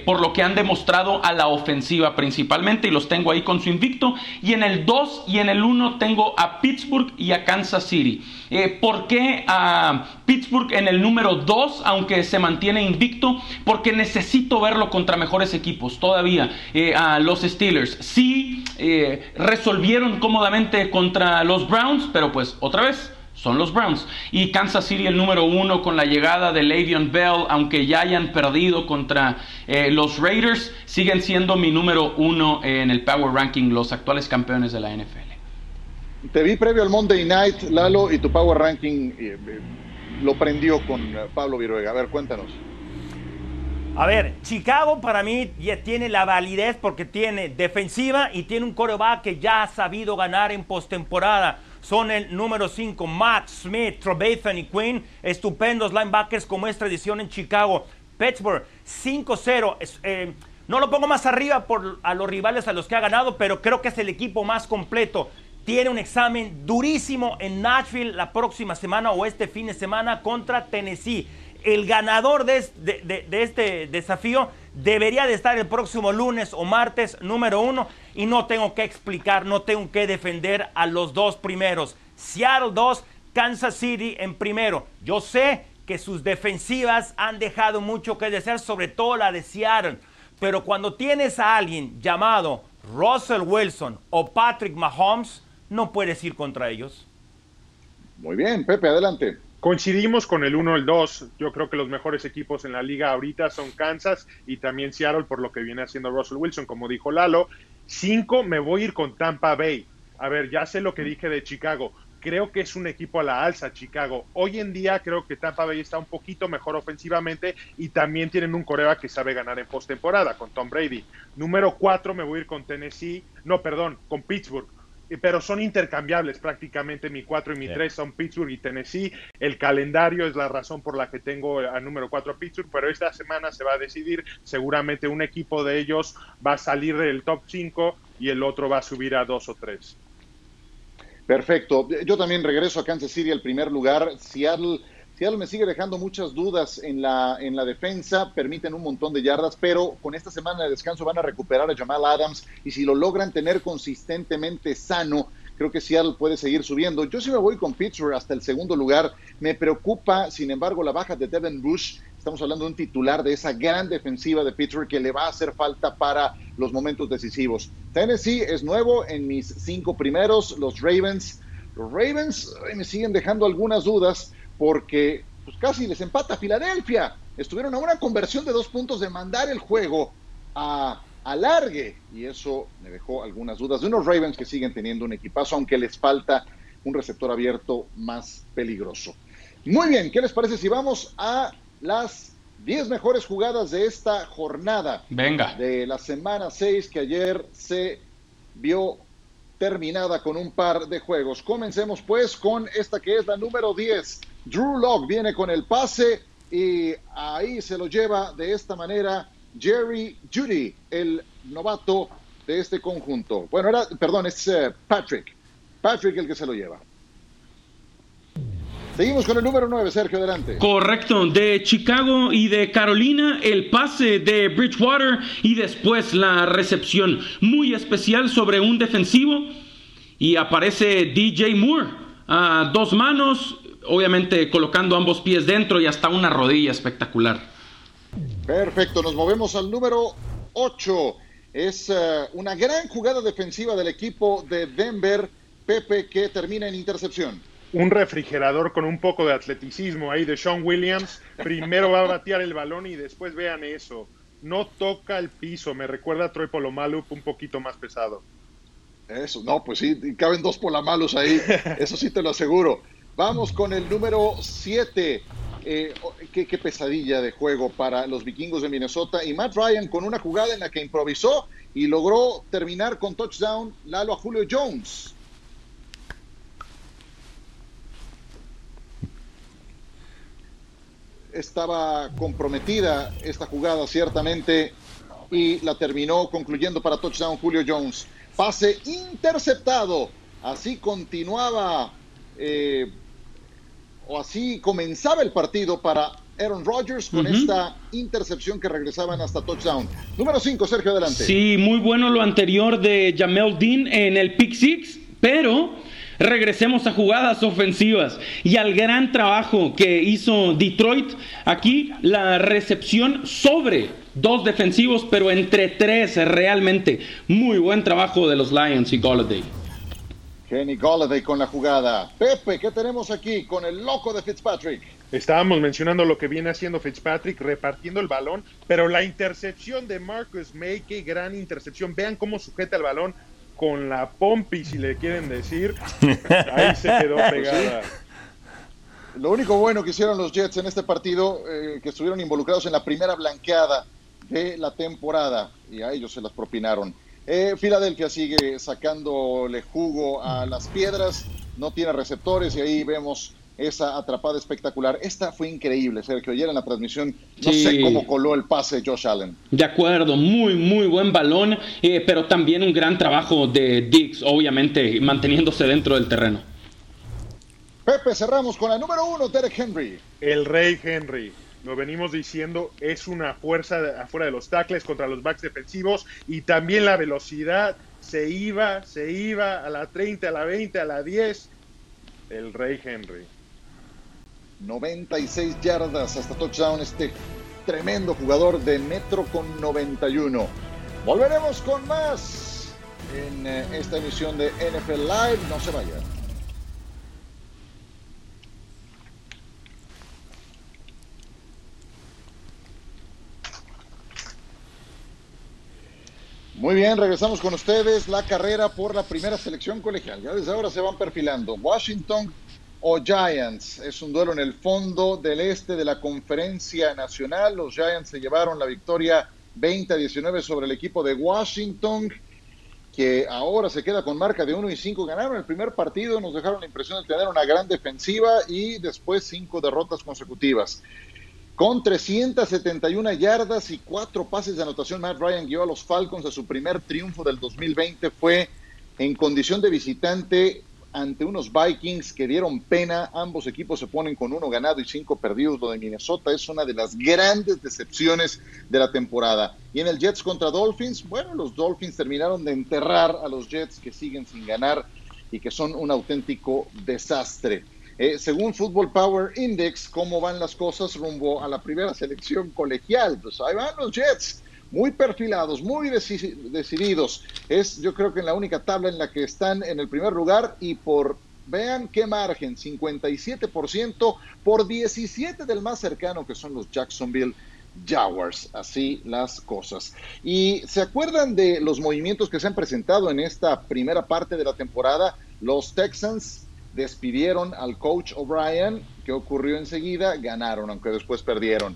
por lo que han demostrado a la ofensiva principalmente y los tengo ahí con su invicto. Y en el 2 y en el 1 tengo a Pittsburgh y a Kansas City. Eh, ¿Por qué a Pittsburgh en el número 2, aunque se mantiene invicto? Porque necesito verlo contra mejores equipos todavía. Eh, a los Steelers. Sí, eh, resolvieron cómodamente contra los Browns, pero pues otra vez son los Browns. Y Kansas City el número uno con la llegada de Le'Veon Bell, aunque ya hayan perdido contra los Raiders, siguen siendo mi número uno en el Power Ranking, los actuales campeones de la NFL. Te vi previo al Monday Night, Lalo, y tu Power Ranking eh, eh, lo prendió con eh, Pablo Viruega. A ver, cuéntanos. A ver, Chicago para mí tiene la validez porque tiene defensiva y tiene un coreback que ya ha sabido ganar en postemporada. Son el número 5, Matt Smith, Trevathan y Quinn, estupendos linebackers como es tradición en Chicago. Pittsburgh, 5-0. Eh, no lo pongo más arriba por a los rivales a los que ha ganado, pero creo que es el equipo más completo. Tiene un examen durísimo en Nashville la próxima semana o este fin de semana contra Tennessee. El ganador de, este desafío debería de estar el próximo lunes o martes número uno y no tengo que explicar, no tengo que defender a los dos primeros. Seattle 2, Kansas City en primero. Yo sé que sus defensivas han dejado mucho que desear, sobre todo la de Seattle. Pero cuando tienes a alguien llamado Russell Wilson o Patrick Mahomes, no puedes ir contra ellos. Muy bien, Pepe, adelante. Coincidimos con el 1 el 2. Yo creo que los mejores equipos en la liga ahorita son Kansas y también Seattle por lo que viene haciendo Russell Wilson, como dijo Lalo. 5 me voy a ir con Tampa Bay. A ver, ya sé lo que dije de Chicago. Creo que es un equipo a la alza, Chicago. Hoy en día creo que Tampa Bay está un poquito mejor ofensivamente y también tienen un coreba que sabe ganar en postemporada con Tom Brady. Número 4 me voy a ir con Tennessee. No, perdón, con Pittsburgh pero son intercambiables prácticamente. Mi 4 y mi 3 son Pittsburgh y Tennessee. El calendario es la razón por la que tengo al número 4 Pittsburgh, pero esta semana se va a decidir. Seguramente un equipo de ellos va a salir del top 5 y el otro va a subir a 2 o 3. Perfecto. Yo también regreso a Kansas City al primer lugar. Seattle Seattle me sigue dejando muchas dudas en la, en la defensa, permiten un montón de yardas, pero con esta semana de descanso van a recuperar a Jamal Adams y si lo logran tener consistentemente sano, creo que Seattle puede seguir subiendo. Yo sí me voy con Pittsburgh hasta el segundo lugar. Me preocupa, sin embargo, la baja de Devin Bush. Estamos hablando de un titular de esa gran defensiva de Pittsburgh que le va a hacer falta para los momentos decisivos. Tennessee es nuevo en mis cinco primeros. Los Ravens, los Ravens me siguen dejando algunas dudas porque pues, casi les empata Filadelfia. Estuvieron a una conversión de dos puntos de mandar el juego a alargue y eso me dejó algunas dudas de unos Ravens que siguen teniendo un equipazo, aunque les falta un receptor abierto más peligroso. Muy bien, ¿qué les parece si vamos a las 10 mejores jugadas de esta jornada? Venga. De la semana 6 que ayer se vio terminada con un par de juegos. Comencemos pues con esta que es la número 10. Drew Locke viene con el pase y ahí se lo lleva de esta manera Jerry Judy, el novato de este conjunto. Bueno, era, perdón, es eh, Patrick. Patrick el que se lo lleva. Seguimos con el número 9, Sergio, adelante. Correcto, de Chicago y de Carolina, el pase de Bridgewater y después la recepción muy especial sobre un defensivo y aparece DJ Moore a dos manos, obviamente colocando ambos pies dentro y hasta una rodilla espectacular. Perfecto, nos movemos al número 8. Es eh, una gran jugada defensiva del equipo de Denver, Pepe, que termina en intercepción. Un refrigerador con un poco de atleticismo ahí de Sean Williams. Primero va a batear el balón y después vean eso. No toca el piso, me recuerda a Troy Polomalup un poquito más pesado. Eso, no, pues sí, caben dos polamalos ahí, eso sí te lo aseguro. Vamos con el número 7. Eh, qué, pesadilla de juego para los vikingos de Minnesota. Y Matt Ryan con una jugada en la que improvisó y logró terminar con touchdown Lalo a Julio Jones. Estaba comprometida esta jugada ciertamente y la terminó concluyendo para touchdown Julio Jones. Pase interceptado. Así continuaba eh, o así comenzaba el partido para Aaron Rodgers con esta intercepción que regresaban hasta touchdown. Número 5, Sergio, adelante. Sí, muy bueno lo anterior de Jamel Dean en el pick six, pero regresemos a jugadas ofensivas y al gran trabajo que hizo Detroit. Aquí la recepción sobre dos defensivos, pero entre tres realmente. Muy buen trabajo de los Lions y Golladay. Kenny Golladay con la jugada. Pepe, ¿qué tenemos aquí con el loco de Fitzpatrick? Estábamos mencionando lo que viene haciendo Fitzpatrick repartiendo el balón, pero la intercepción de Marcus May, qué gran intercepción. Vean cómo sujeta el balón con la pompi, si le quieren decir. Ahí se quedó pegada. Lo único bueno que hicieron los Jets en este partido, eh, que estuvieron involucrados en la primera blanqueada de la temporada, y a ellos se las propinaron. Eh, Filadelfia sigue sacándole jugo a las piedras, no tiene receptores y ahí vemos esa atrapada espectacular. Esta fue increíble, Sergio. Ayer en la transmisión, no sé cómo coló el pase Josh Allen. De acuerdo, muy, muy buen balón, eh, pero también un gran trabajo de Dix, obviamente, manteniéndose dentro del terreno. Pepe, cerramos con la número uno, Derek Henry. El rey Henry. Lo venimos diciendo, es una fuerza afuera de los tackles contra los backs defensivos y también la velocidad se iba, se iba a la 30, a la 20, a la 10. El rey Henry. 96 yardas hasta touchdown este tremendo jugador de metro con 91. Volveremos con más en eh, esta emisión de NFL Live. No se vayan. Muy bien, regresamos con ustedes. La carrera por la primera selección colegial. Ya desde ahora se van perfilando. Washington o Giants. Es un duelo en el fondo del este de la conferencia nacional. Los Giants se llevaron la victoria 20 a 19 sobre el equipo de Washington, que ahora se queda con marca de 1 y 5. Ganaron el primer partido, nos dejaron la impresión de tener una gran defensiva y después cinco derrotas consecutivas. Con 371 yardas y cuatro pases de anotación, Matt Ryan guió a los Falcons a su primer triunfo del 2020. Fue en condición de visitante ante unos Vikings que dieron pena. Ambos equipos se ponen con uno ganado y cinco perdidos. Lo de Minnesota es una de las grandes decepciones de la temporada. Y en el Jets contra Dolphins, bueno, los Dolphins terminaron de enterrar a los Jets que siguen sin ganar y que son un auténtico desastre. Eh, según Football Power Index, cómo van las cosas rumbo a la primera selección colegial. Pues ahí van los Jets muy perfilados, muy decididos. Es yo creo que en la única tabla en la que están en el primer lugar y por, vean qué margen, 57% por 17 del más cercano que son los Jacksonville Jaguars, así las cosas. Y se acuerdan de los movimientos que se han presentado en esta primera parte de la temporada, los Texans despidieron al coach O'Brien, ¿qué ocurrió enseguida? Ganaron, aunque después perdieron.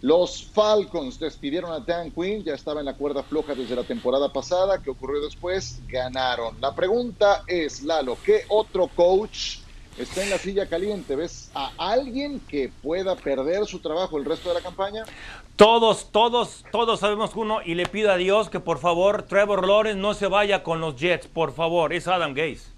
Los Falcons despidieron a Dan Quinn, ya estaba en la cuerda floja desde la temporada pasada. ¿Qué ocurrió después? Ganaron. La pregunta es, Lalo, ¿qué otro coach está en la silla caliente? ¿Ves a alguien que pueda perder su trabajo el resto de la campaña? Todos, todos, todos sabemos uno y le pido a Dios que por favor Trevor Lawrence no se vaya con los Jets, por favor, es Adam Gaze.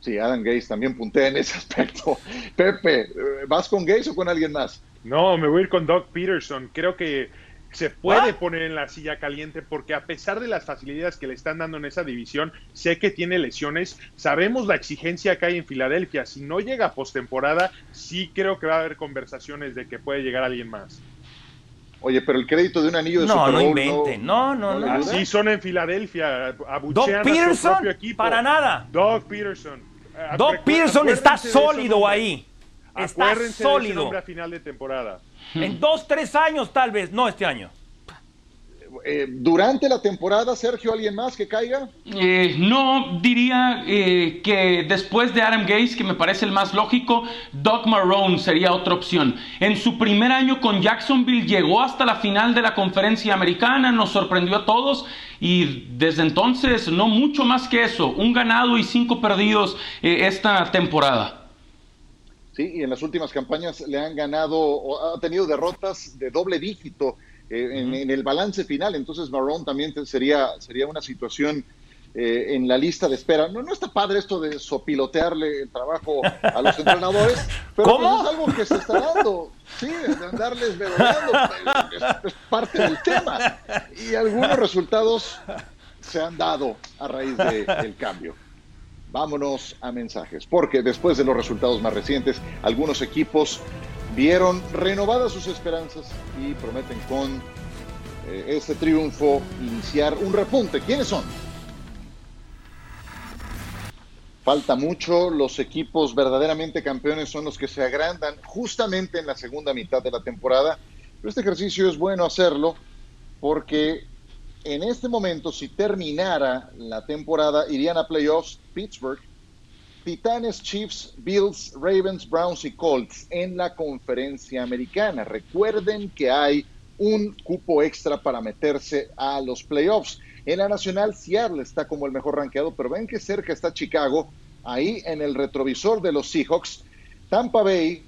Sí, Adam Gaze también puntea en ese aspecto. Pepe, ¿vas con Gaze o con alguien más? No, me voy a ir con Doug Peterson. Creo que se puede poner en la silla caliente porque a pesar de las facilidades que le están dando en esa división, sé que tiene lesiones, sabemos la exigencia que hay en Filadelfia, si no llega a postemporada, sí creo que va a haber conversaciones de que puede llegar alguien más. Oye, pero el crédito de un anillo de no, Super Bowl, no invente, no, no, no. Así son en Filadelfia, propio equipo. Para nada. Doug Peterson. Doug Peterson está sólido ahí está sólido. a final de temporada. En dos, tres años tal vez, no este año. Eh, durante la temporada, Sergio, ¿alguien más que caiga? Eh, no, diría eh, que después de Adam Gaze, que me parece el más lógico, Doug Marrone sería otra opción. En su primer año con Jacksonville llegó hasta la final de la conferencia americana, nos sorprendió a todos y desde entonces no mucho más que eso, un ganado y cinco perdidos esta temporada. ¿sí? Y en las últimas campañas le han ganado, o ha tenido derrotas de doble dígito eh, en, el balance final. Entonces, Marrón también sería, sería una situación eh, en la lista de espera. No, no está padre esto de sopilotearle el trabajo a los entrenadores, pero pues es algo que se está dando. Sí, de andarles vergonzando, es, parte del tema. Y algunos resultados se han dado a raíz del cambio vámonos a mensajes, porque después de los resultados más recientes, algunos equipos vieron renovadas sus esperanzas y prometen con eh, este triunfo iniciar un repunte. ¿Quiénes son? Falta mucho, los equipos verdaderamente campeones son los que se agrandan justamente en la segunda mitad de la temporada, pero este ejercicio es bueno hacerlo porque en este momento, si terminara la temporada, irían a playoffs Pittsburgh, Titanes, Chiefs, Bills, Ravens, Browns y Colts en la conferencia americana. Recuerden que hay un cupo extra para meterse a los playoffs. En la nacional, Seattle está como el mejor rankeado, pero ven que cerca está Chicago, ahí en el retrovisor de los Seahawks, Tampa Bay,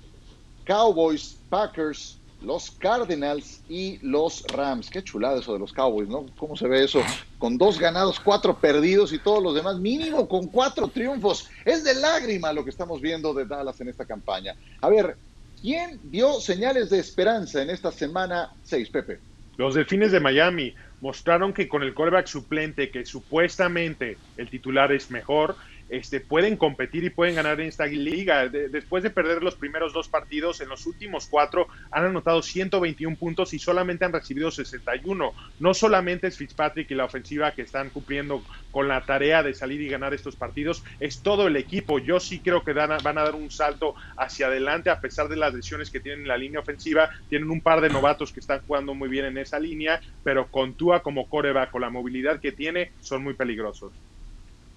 Cowboys, Packers, los Cardinals y los Rams. Qué chulada eso de los Cowboys, ¿no? ¿Cómo se ve eso? Con dos ganados, cuatro perdidos y todos los demás, mínimo con cuatro triunfos. Es de lágrima lo que estamos viendo de Dallas en esta campaña. A ver, ¿quién dio señales de esperanza en esta semana 6, Pepe? Los Delfines de Miami mostraron que con el quarterback suplente, que supuestamente el titular es mejor, este, pueden competir y pueden ganar en esta liga. después de perder los primeros dos partidos, en los últimos cuatro han anotado 121 puntos y solamente han recibido 61. No solamente es Fitzpatrick y la ofensiva que están cumpliendo con la tarea de salir y ganar estos partidos, es todo el equipo. Yo sí creo que van a, dar un salto hacia adelante a pesar de las lesiones que tienen en la línea ofensiva. Tienen un par de novatos que están jugando muy bien en esa línea, pero con Tua como coreback, con la movilidad que tiene, son muy peligrosos.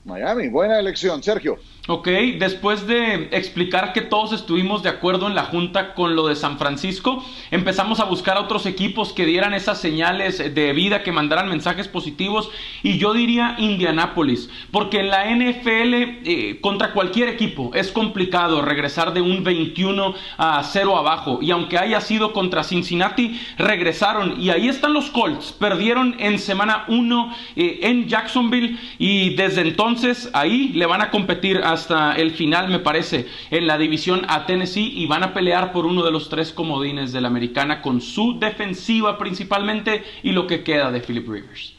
Miami, buena elección, Sergio. Ok, después de explicar que todos estuvimos de acuerdo en la Junta con lo de San Francisco, empezamos a buscar a otros equipos que dieran esas señales de vida, que mandaran mensajes positivos, y yo diría Indianápolis, porque en la NFL, eh, contra cualquier equipo, es complicado regresar de un 21 a 0 abajo, y aunque haya sido contra Cincinnati, regresaron, y ahí están los Colts, perdieron en semana 1 eh, en Jacksonville, y desde entonces entonces ahí le van a competir hasta el final, me parece, en la división a Tennessee y van a pelear por uno de los tres comodines de la americana con su defensiva principalmente y lo que queda de Philip Rivers.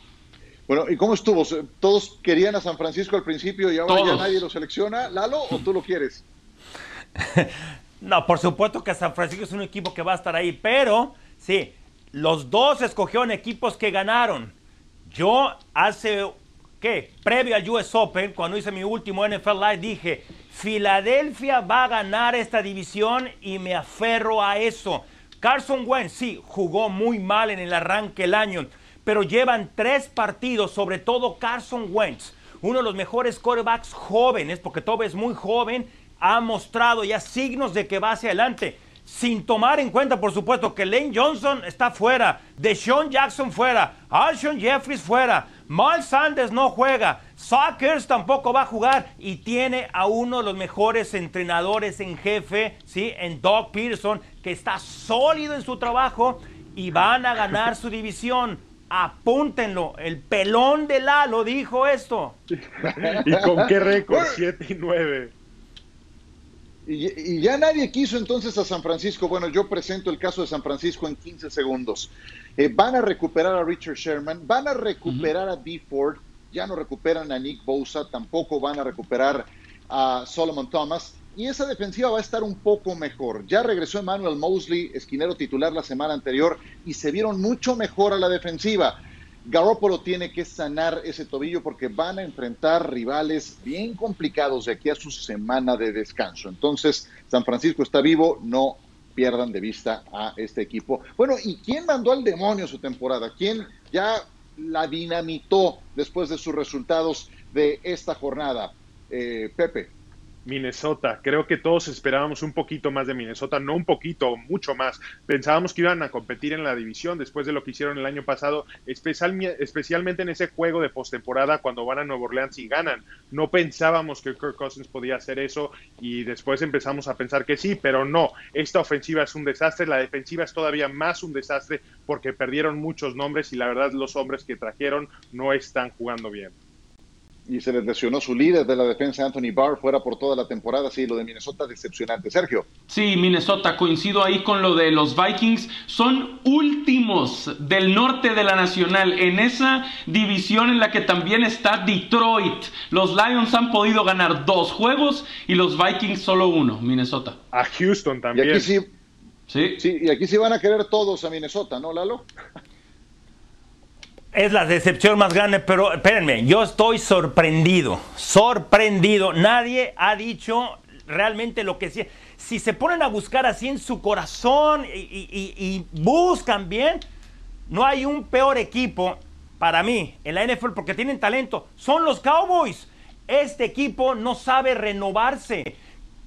Bueno, ¿y cómo estuvo? ¿Todos querían a San Francisco al principio y ahora ya nadie lo selecciona? ¿Lalo o tú lo quieres? no, por supuesto que San Francisco es un equipo que va a estar ahí, pero sí, los dos escogieron equipos que ganaron. Yo hace que previo al US Open, cuando hice mi último NFL Live, dije, Filadelfia va a ganar esta división y me aferro a eso. Carson Wentz, sí, jugó muy mal en el arranque del año, pero llevan tres partidos, sobre todo Carson Wentz, uno de los mejores quarterbacks jóvenes, porque todo es muy joven, ha mostrado ya signos de que va hacia adelante sin tomar en cuenta, por supuesto, que Lane Johnson está fuera, Deshaun Jackson fuera, Alshon Jeffries fuera, Miles Sanders no juega, Sockers tampoco va a jugar y tiene a uno de los mejores entrenadores en jefe, ¿sí? En Doug Peterson, que está sólido en su trabajo y van a ganar su división. Apúntenlo, el pelón de Lalo dijo esto. ¿Y con qué récord? 7 y 9. Y, ya nadie quiso entonces a San Francisco. Bueno, yo presento el caso de San Francisco en 15 segundos. Eh, van a recuperar a Richard Sherman, van a recuperar a D. Ford, ya no recuperan a Nick Bosa, tampoco van a recuperar a Solomon Thomas. Y esa defensiva va a estar un poco mejor. Ya regresó Emmanuel Mosley, esquinero titular la semana anterior, y se vieron mucho mejor a la defensiva. Garoppolo tiene que sanar ese tobillo porque van a enfrentar rivales bien complicados de aquí a su semana de descanso. Entonces, San Francisco está vivo, no pierdan de vista a este equipo. Bueno, ¿y quién mandó al demonio su temporada? ¿Quién ya la dinamitó después de sus resultados de esta jornada? Eh, Pepe. Minnesota. Creo que todos esperábamos un poquito más de Minnesota, no un poquito, mucho más. Pensábamos que iban a competir en la división después de lo que hicieron el año pasado, especialmente en ese juego de postemporada cuando van a Nueva Orleans y ganan. No pensábamos que Kirk Cousins podía hacer eso y después empezamos a pensar que sí, pero no. Esta ofensiva es un desastre, la defensiva es todavía más un desastre porque perdieron muchos nombres y la verdad los hombres que trajeron no están jugando bien y se les lesionó su líder de la defensa, Anthony Barr, fuera por toda la temporada. Sí, lo de Minnesota decepcionante. Sergio. Sí, Minnesota, coincido ahí con lo de los Vikings. Son últimos del norte de la Nacional en esa división en la que también está Detroit. Los Lions han podido ganar dos juegos y los Vikings solo uno, Minnesota. A Houston también. Y aquí sí, sí. sí y aquí sí van a querer todos a Minnesota, ¿no, Lalo? Es la decepción más grande, pero espérenme, yo estoy sorprendido, sorprendido. Nadie ha dicho realmente lo que sí. Si se ponen a buscar así en su corazón y, buscan bien, no hay un peor equipo para mí en la NFL porque tienen talento. Son los Cowboys. Este equipo no sabe renovarse.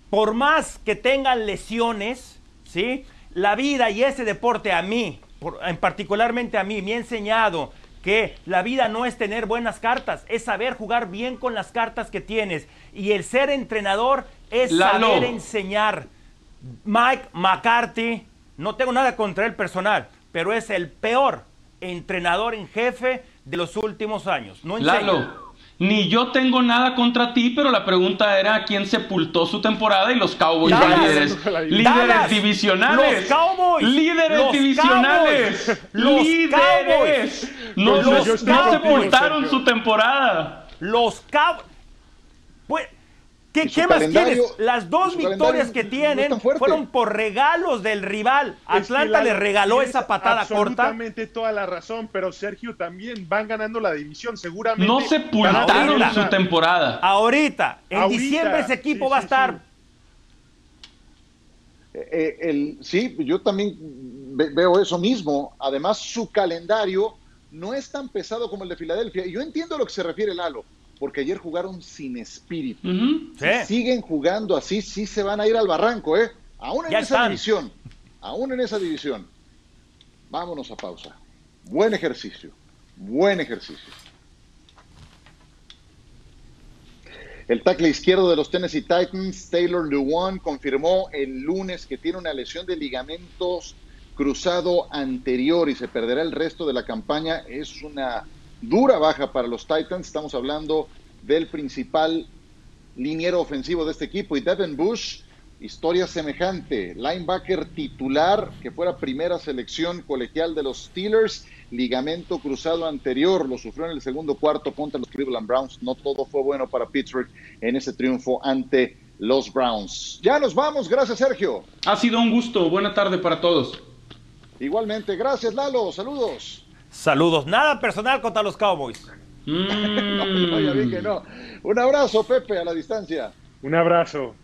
Por más que tengan lesiones, ¿sí? La vida y ese deporte a mí, en particularmente a mí, me ha enseñado que la vida no es tener buenas cartas, es saber jugar bien con las cartas que tienes. Y el ser entrenador es Lalo. saber enseñar. Mike McCarthy, no tengo nada contra el personal, pero es el peor entrenador en jefe de los últimos años. No enseña. Lalo, ni yo tengo nada contra ti, pero la pregunta era quién sepultó su temporada y los Cowboys Dallas. líderes, Dallas. líderes divisionales. Los Cowboys. Líderes Los divisionales. Cowboys. Los líderes. No, Los no- sepultaron su temporada. Los Cowboys. ¿Qué, más quieres? Las dos victorias que tienen fueron por regalos del rival. Es que Atlanta le regaló esa patada corta. Absolutamente toda la razón, pero Sergio también van ganando la división, seguramente. No sepultaron su temporada. Ahorita, en Ahorita, diciembre ese equipo sí, va a estar sí. Eh, el, sí, yo también ve- veo eso mismo. Además, su calendario no es tan pesado como el de Filadelfia. Y yo entiendo a lo que se refiere Lalo, porque ayer jugaron sin espíritu. Sí. Si siguen jugando así, sí se van a ir al barranco, ¿eh? Aún en Ya esa están. división. Aún en esa división. Vámonos a pausa. Buen ejercicio. Buen ejercicio. El tackle izquierdo de los Tennessee Titans, Taylor Lewan, confirmó el lunes que tiene una lesión de ligamentos cruzado anterior y se perderá el resto de la campaña. Es una dura baja para los Titans. Estamos hablando del principal liniero ofensivo de este equipo y Devin Bush, historia semejante, linebacker titular que fuera primera selección colegial de los Steelers, ligamento cruzado anterior, lo sufrió en el segundo cuarto contra los Cleveland Browns, no todo fue bueno para Pittsburgh en ese triunfo ante los Browns. Ya nos vamos, gracias Sergio. Ha sido un gusto. Buena tarde para todos. Igualmente, gracias Lalo, saludos. Saludos. Nada personal contra los Cowboys. Mm. No, ya vi que no. Un abrazo, Pepe, a la distancia. Un abrazo.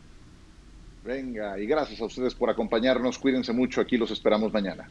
Venga, y gracias a ustedes por acompañarnos. Cuídense mucho, aquí los esperamos mañana.